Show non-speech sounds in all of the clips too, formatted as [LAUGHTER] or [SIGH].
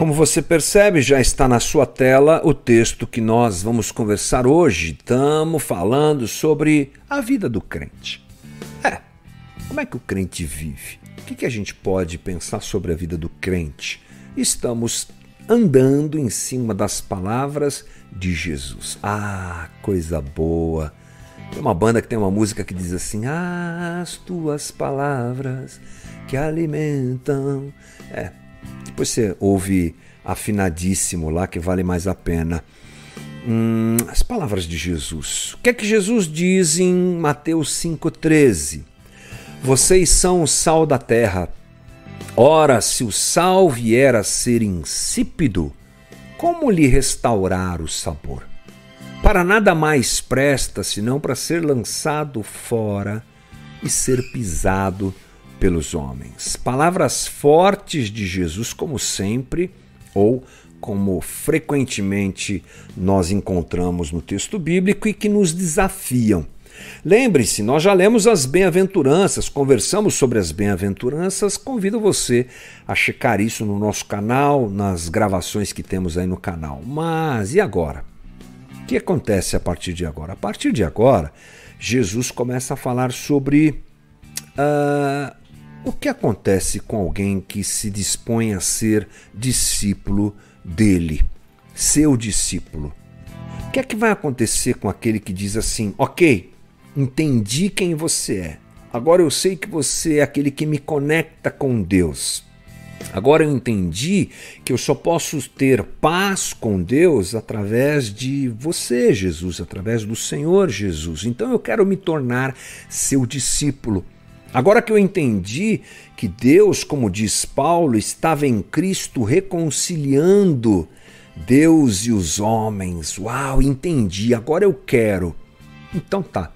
Como você percebe, já está na sua tela o texto que nós vamos conversar hoje. Estamos falando sobre a vida do crente. É, como é que o crente vive? O que, que a gente pode pensar sobre a vida do crente? Estamos andando em cima das palavras de Jesus. Ah, coisa boa! Tem uma banda que tem uma música que diz assim: As tuas palavras que alimentam. É, depois você ouve afinadíssimo lá que vale mais a pena. Hum, as palavras de Jesus. O que é que Jesus diz em Mateus 5,13? Vocês são o sal da terra. Ora, se o sal vier a ser insípido, como lhe restaurar o sabor? Para nada mais presta senão para ser lançado fora e ser pisado pelos homens. Palavras fortes de Jesus, como sempre, ou como frequentemente nós encontramos no texto bíblico e que nos desafiam. Lembre-se, nós já lemos as bem-aventuranças, conversamos sobre as bem-aventuranças. Convido você a checar isso no nosso canal, nas gravações que temos aí no canal. Mas e agora? O que acontece a partir de agora? A partir de agora, Jesus começa a falar sobre uh, o que acontece com alguém que se dispõe a ser discípulo dele, seu discípulo? O que é que vai acontecer com aquele que diz assim: Ok, entendi quem você é, agora eu sei que você é aquele que me conecta com Deus. Agora eu entendi que eu só posso ter paz com Deus através de você, Jesus, através do Senhor Jesus. Então eu quero me tornar seu discípulo. Agora que eu entendi que Deus, como diz Paulo, estava em Cristo reconciliando Deus e os homens. Uau, entendi, agora eu quero. Então tá.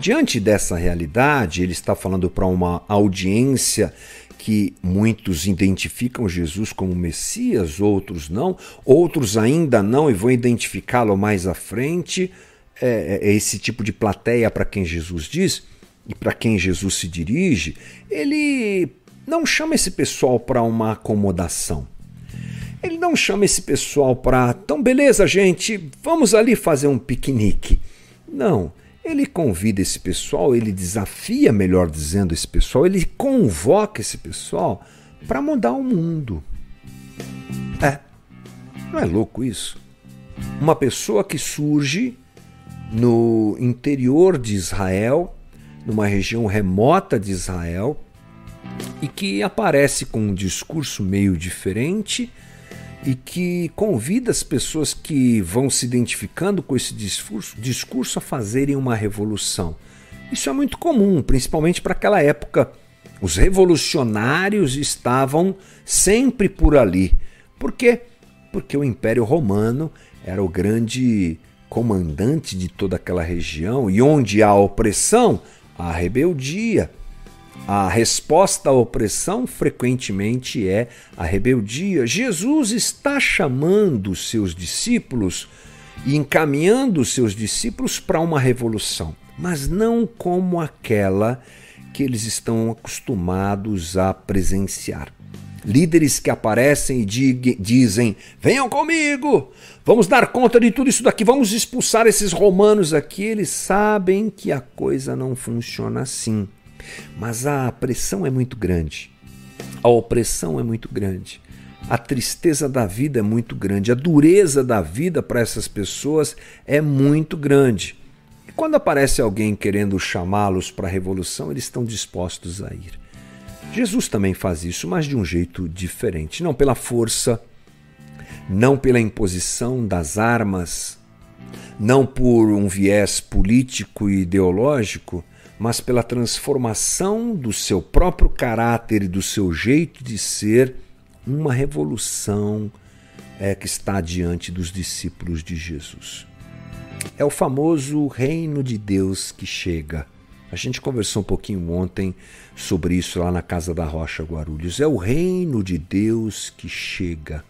Diante dessa realidade, ele está falando para uma audiência que muitos identificam Jesus como Messias, outros não, outros ainda não e vão identificá-lo mais à frente. É, é esse tipo de plateia para quem Jesus diz e para quem Jesus se dirige, ele não chama esse pessoal para uma acomodação. Ele não chama esse pessoal para, então beleza, gente, vamos ali fazer um piquenique. Não, ele convida esse pessoal, ele desafia, melhor dizendo, esse pessoal, ele convoca esse pessoal para mudar o mundo. É, não é louco isso? Uma pessoa que surge no interior de Israel, numa região remota de Israel e que aparece com um discurso meio diferente e que convida as pessoas que vão se identificando com esse discurso, discurso a fazerem uma revolução. Isso é muito comum, principalmente para aquela época. Os revolucionários estavam sempre por ali. Por quê? Porque o Império Romano era o grande comandante de toda aquela região e onde há opressão, a rebeldia. A resposta à opressão frequentemente é a rebeldia. Jesus está chamando seus discípulos e encaminhando seus discípulos para uma revolução, mas não como aquela que eles estão acostumados a presenciar. Líderes que aparecem e dizem: Venham comigo, vamos dar conta de tudo isso daqui, vamos expulsar esses romanos aqui. Eles sabem que a coisa não funciona assim. Mas a pressão é muito grande, a opressão é muito grande, a tristeza da vida é muito grande, a dureza da vida para essas pessoas é muito grande. E quando aparece alguém querendo chamá-los para a revolução, eles estão dispostos a ir. Jesus também faz isso, mas de um jeito diferente. Não pela força, não pela imposição das armas, não por um viés político e ideológico, mas pela transformação do seu próprio caráter e do seu jeito de ser, uma revolução é, que está diante dos discípulos de Jesus. É o famoso reino de Deus que chega a gente conversou um pouquinho ontem sobre isso lá na Casa da Rocha Guarulhos. É o reino de Deus que chega.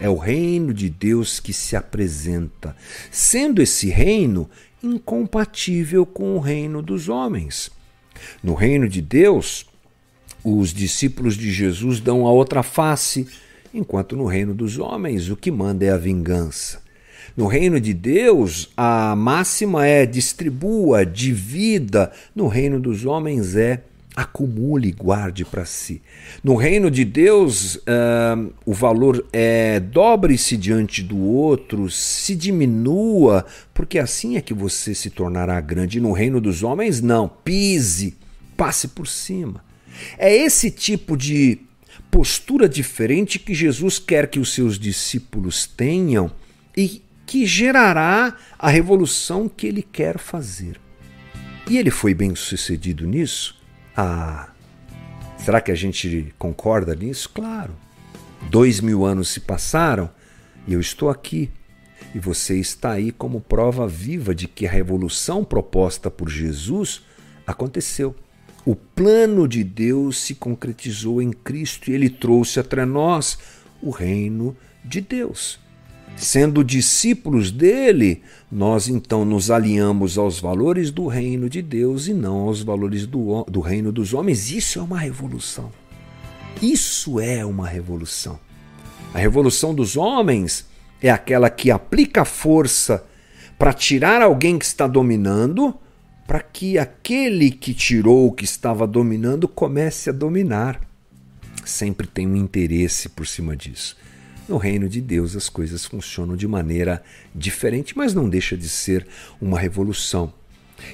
É o reino de Deus que se apresenta, sendo esse reino incompatível com o reino dos homens. No reino de Deus, os discípulos de Jesus dão a outra face, enquanto no reino dos homens o que manda é a vingança. No reino de Deus, a máxima é distribua, divida. No reino dos homens é acumule e guarde para si. No reino de Deus, uh, o valor é dobre-se diante do outro, se diminua, porque assim é que você se tornará grande. No reino dos homens, não. Pise, passe por cima. É esse tipo de postura diferente que Jesus quer que os seus discípulos tenham e que gerará a revolução que ele quer fazer. E ele foi bem sucedido nisso? Ah, será que a gente concorda nisso? Claro. Dois mil anos se passaram e eu estou aqui. E você está aí como prova viva de que a revolução proposta por Jesus aconteceu. O plano de Deus se concretizou em Cristo e ele trouxe até nós o reino de Deus. Sendo discípulos dele, nós então nos alinhamos aos valores do reino de Deus e não aos valores do, do reino dos homens. Isso é uma revolução. Isso é uma revolução. A revolução dos homens é aquela que aplica força para tirar alguém que está dominando, para que aquele que tirou, que estava dominando, comece a dominar. Sempre tem um interesse por cima disso. No reino de Deus as coisas funcionam de maneira diferente, mas não deixa de ser uma revolução.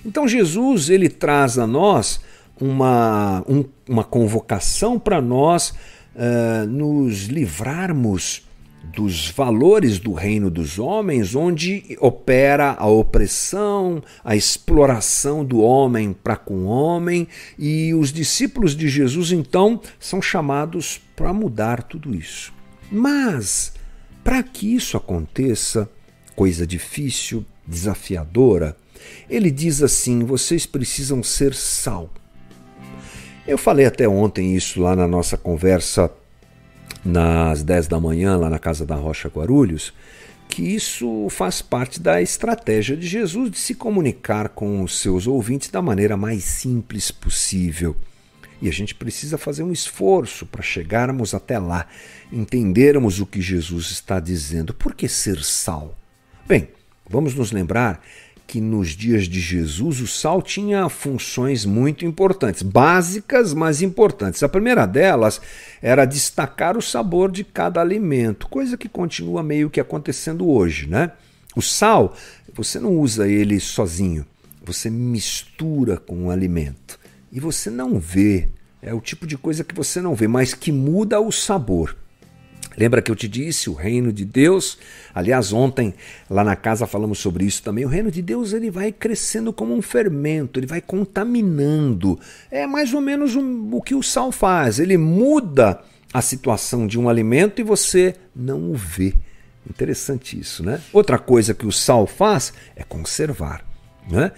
Então Jesus ele traz a nós uma, um, uma convocação para nós uh, nos livrarmos dos valores do reino dos homens, onde opera a opressão, a exploração do homem para com o homem, e os discípulos de Jesus então são chamados para mudar tudo isso. Mas, para que isso aconteça, coisa difícil, desafiadora, ele diz assim: vocês precisam ser sal. Eu falei até ontem isso lá na nossa conversa nas 10 da manhã, lá na casa da Rocha Guarulhos, que isso faz parte da estratégia de Jesus de se comunicar com os seus ouvintes da maneira mais simples possível. E a gente precisa fazer um esforço para chegarmos até lá, entendermos o que Jesus está dizendo. Por que ser sal? Bem, vamos nos lembrar que nos dias de Jesus o sal tinha funções muito importantes, básicas, mas importantes. A primeira delas era destacar o sabor de cada alimento, coisa que continua meio que acontecendo hoje, né? O sal, você não usa ele sozinho, você mistura com o alimento e você não vê. É o tipo de coisa que você não vê, mas que muda o sabor. Lembra que eu te disse o reino de Deus? Aliás, ontem lá na casa falamos sobre isso também. O reino de Deus ele vai crescendo como um fermento, ele vai contaminando. É mais ou menos um, o que o sal faz. Ele muda a situação de um alimento e você não o vê. Interessante isso, né? Outra coisa que o sal faz é conservar, né?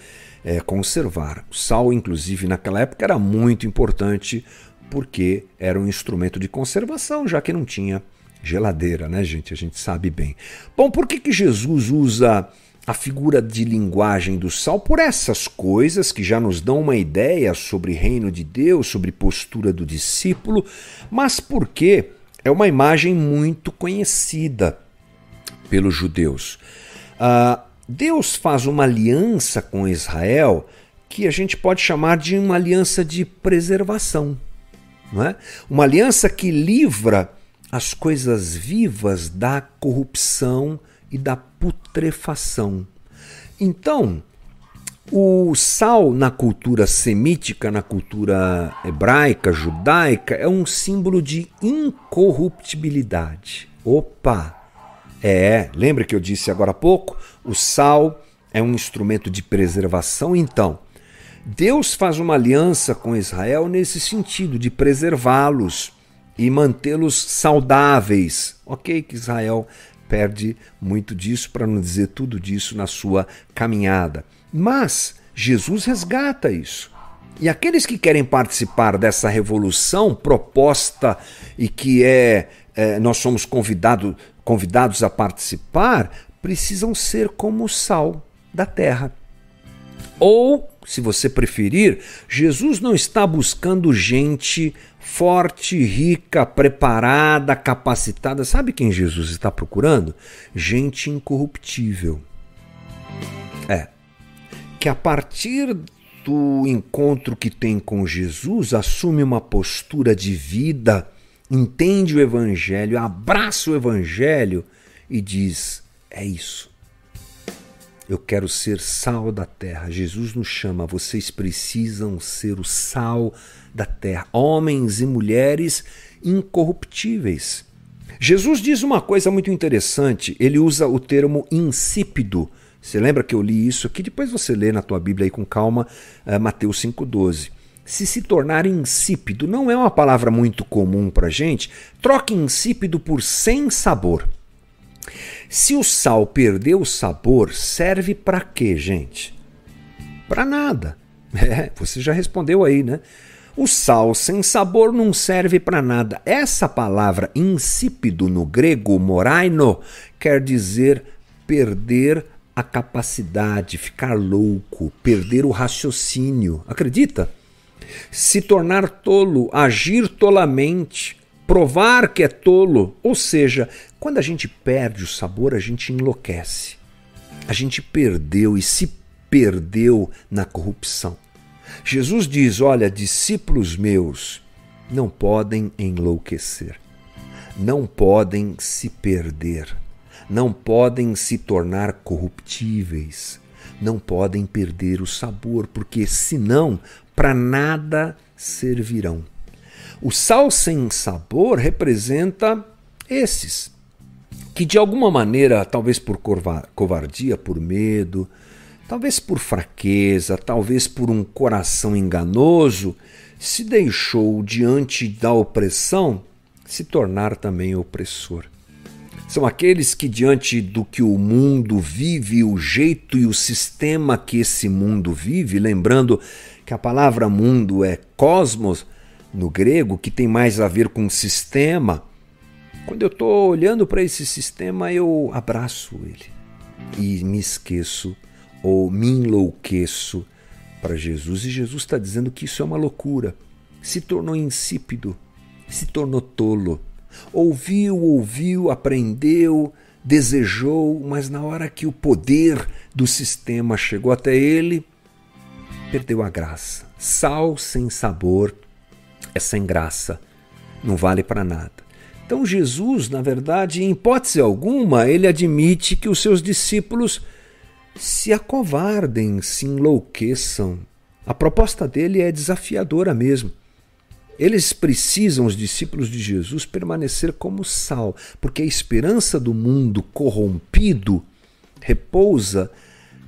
É, conservar. O sal, inclusive, naquela época era muito importante porque era um instrumento de conservação, já que não tinha geladeira, né, gente? A gente sabe bem. Bom, por que, que Jesus usa a figura de linguagem do sal por essas coisas que já nos dão uma ideia sobre reino de Deus, sobre postura do discípulo, mas porque é uma imagem muito conhecida pelos judeus. Uh, Deus faz uma aliança com Israel que a gente pode chamar de uma aliança de preservação. Não é? Uma aliança que livra as coisas vivas da corrupção e da putrefação. Então, o sal na cultura semítica, na cultura hebraica, judaica, é um símbolo de incorruptibilidade. Opa! É, lembra que eu disse agora há pouco? O sal é um instrumento de preservação, então. Deus faz uma aliança com Israel nesse sentido, de preservá-los e mantê-los saudáveis. Ok, que Israel perde muito disso, para não dizer tudo disso, na sua caminhada. Mas Jesus resgata isso. E aqueles que querem participar dessa revolução proposta e que é, é nós somos convidados convidados a participar precisam ser como o sal da terra. Ou, se você preferir, Jesus não está buscando gente forte, rica, preparada, capacitada. Sabe quem Jesus está procurando? Gente incorruptível. É. Que a partir do encontro que tem com Jesus assume uma postura de vida, entende o Evangelho, abraça o Evangelho e diz: é isso. Eu quero ser sal da terra. Jesus nos chama, vocês precisam ser o sal da terra, homens e mulheres incorruptíveis. Jesus diz uma coisa muito interessante, ele usa o termo insípido. Você lembra que eu li isso aqui? Depois você lê na tua Bíblia aí com calma, uh, Mateus 5,12. Se se tornar insípido não é uma palavra muito comum para gente, troque insípido por sem sabor. Se o sal perdeu o sabor, serve para quê, gente? Para nada. [LAUGHS] É, você já respondeu aí, né? O sal sem sabor não serve para nada. Essa palavra insípido no grego moraino quer dizer perder a capacidade, ficar louco, perder o raciocínio. Acredita? Se tornar tolo, agir tolamente, provar que é tolo. Ou seja, quando a gente perde o sabor, a gente enlouquece. A gente perdeu e se perdeu na corrupção. Jesus diz: Olha, discípulos meus não podem enlouquecer, não podem se perder, não podem se tornar corruptíveis, não podem perder o sabor, porque senão para nada servirão. O sal sem sabor representa esses que de alguma maneira, talvez por covardia, por medo, talvez por fraqueza, talvez por um coração enganoso, se deixou diante da opressão se tornar também opressor. São aqueles que, diante do que o mundo vive, o jeito e o sistema que esse mundo vive, lembrando que a palavra mundo é cosmos, no grego, que tem mais a ver com sistema, quando eu estou olhando para esse sistema, eu abraço ele e me esqueço ou me enlouqueço para Jesus. E Jesus está dizendo que isso é uma loucura. Se tornou insípido, se tornou tolo. Ouviu, ouviu, aprendeu, desejou, mas na hora que o poder do sistema chegou até ele, perdeu a graça. Sal sem sabor é sem graça, não vale para nada. Então, Jesus, na verdade, em hipótese alguma, ele admite que os seus discípulos se acovardem, se enlouqueçam. A proposta dele é desafiadora mesmo. Eles precisam, os discípulos de Jesus, permanecer como sal, porque a esperança do mundo corrompido repousa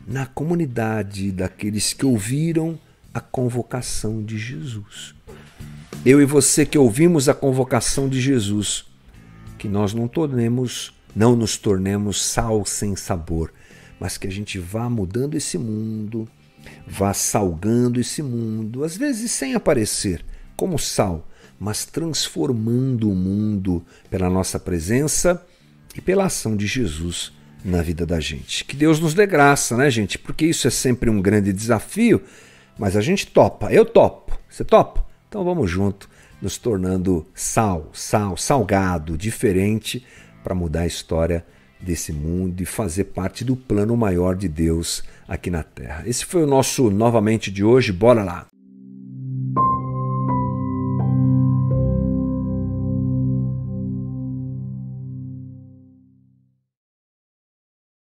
na comunidade daqueles que ouviram a convocação de Jesus. Eu e você que ouvimos a convocação de Jesus, que nós não tornemos, não nos tornemos sal sem sabor, mas que a gente vá mudando esse mundo, vá salgando esse mundo, às vezes sem aparecer, como sal, mas transformando o mundo pela nossa presença e pela ação de Jesus na vida da gente. Que Deus nos dê graça, né, gente? Porque isso é sempre um grande desafio, mas a gente topa. Eu topo. Você topa? Então vamos junto, nos tornando sal, sal, salgado, diferente, para mudar a história desse mundo e fazer parte do plano maior de Deus aqui na Terra. Esse foi o nosso novamente de hoje. Bora lá!